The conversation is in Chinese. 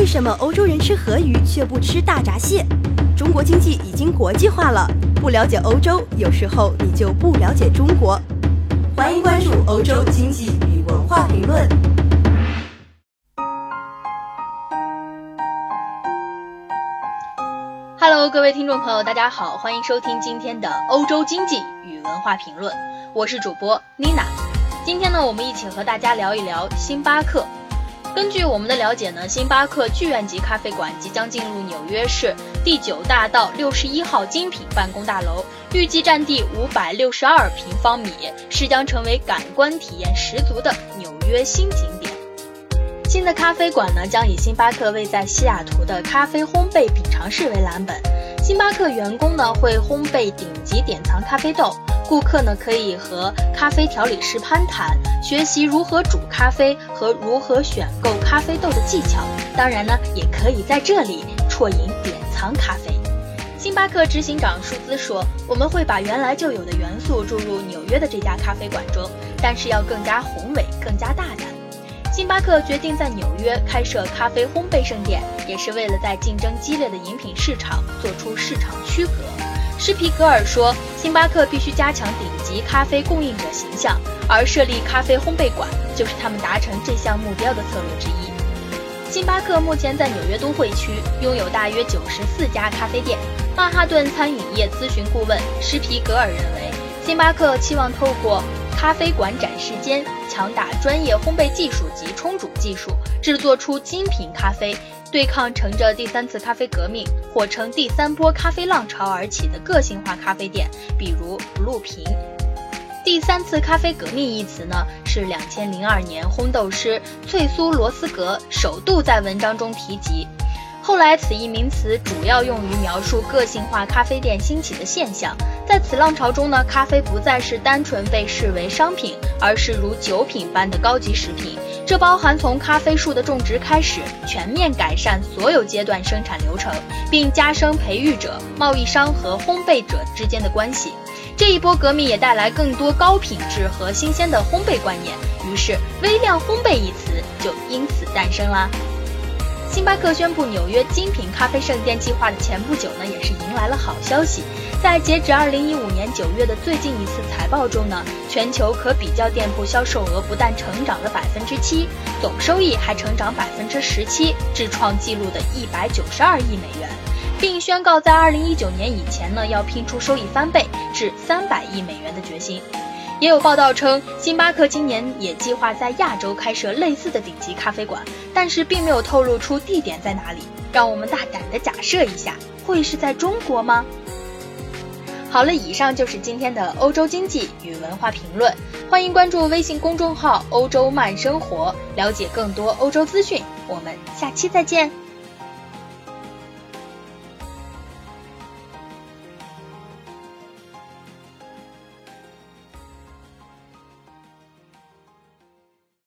为什么欧洲人吃河鱼却不吃大闸蟹？中国经济已经国际化了，不了解欧洲，有时候你就不了解中国。欢迎关注欧洲经济与文化评论。Hello，各位听众朋友，大家好，欢迎收听今天的欧洲经济与文化评论，我是主播 Nina。今天呢，我们一起和大家聊一聊星巴克。根据我们的了解呢，星巴克剧院级咖啡馆即将进入纽约市第九大道六十一号精品办公大楼，预计占地五百六十二平方米，是将成为感官体验十足的纽约新景点。新的咖啡馆呢，将以星巴克位在西雅图的咖啡烘焙品尝室为蓝本，星巴克员工呢会烘焙顶级典藏咖啡豆。顾客呢可以和咖啡调理师攀谈，学习如何煮咖啡和如何选购咖啡豆的技巧。当然呢，也可以在这里啜饮典藏咖啡。星巴克执行长舒兹说：“我们会把原来就有的元素注入纽约的这家咖啡馆中，但是要更加宏伟、更加大胆。”星巴克决定在纽约开设咖啡烘焙盛店，也是为了在竞争激烈的饮品市场做出市场区隔。施皮格尔说：“星巴克必须加强顶级咖啡供应者形象，而设立咖啡烘焙馆就是他们达成这项目标的策略之一。”星巴克目前在纽约都会区拥有大约九十四家咖啡店。曼哈顿餐饮业咨询顾问施皮格尔认为，星巴克期望透过咖啡馆展示间强打专业烘焙技术及冲煮技术，制作出精品咖啡。对抗乘着第三次咖啡革命或称第三波咖啡浪潮而起的个性化咖啡店，比如 Blue 瓶。第三次咖啡革命一词呢，是两千零二年烘豆师翠苏罗斯格首度在文章中提及。后来，此一名词主要用于描述个性化咖啡店兴起的现象。在此浪潮中呢，咖啡不再是单纯被视为商品，而是如酒品般的高级食品。这包含从咖啡树的种植开始，全面改善所有阶段生产流程，并加深培育者、贸易商和烘焙者之间的关系。这一波革命也带来更多高品质和新鲜的烘焙观念，于是“微量烘焙”一词就因此诞生啦。星巴克宣布纽约精品咖啡圣殿计划的前不久呢，也是迎来了好消息。在截止二零一五年九月的最近一次财报中呢，全球可比较店铺销售额不但成长了百分之七，总收益还成长百分之十七，至创纪录的一百九十二亿美元，并宣告在二零一九年以前呢，要拼出收益翻倍至三百亿美元的决心。也有报道称，星巴克今年也计划在亚洲开设类似的顶级咖啡馆，但是并没有透露出地点在哪里。让我们大胆的假设一下，会是在中国吗？好了，以上就是今天的欧洲经济与文化评论，欢迎关注微信公众号“欧洲慢生活”，了解更多欧洲资讯。我们下期再见。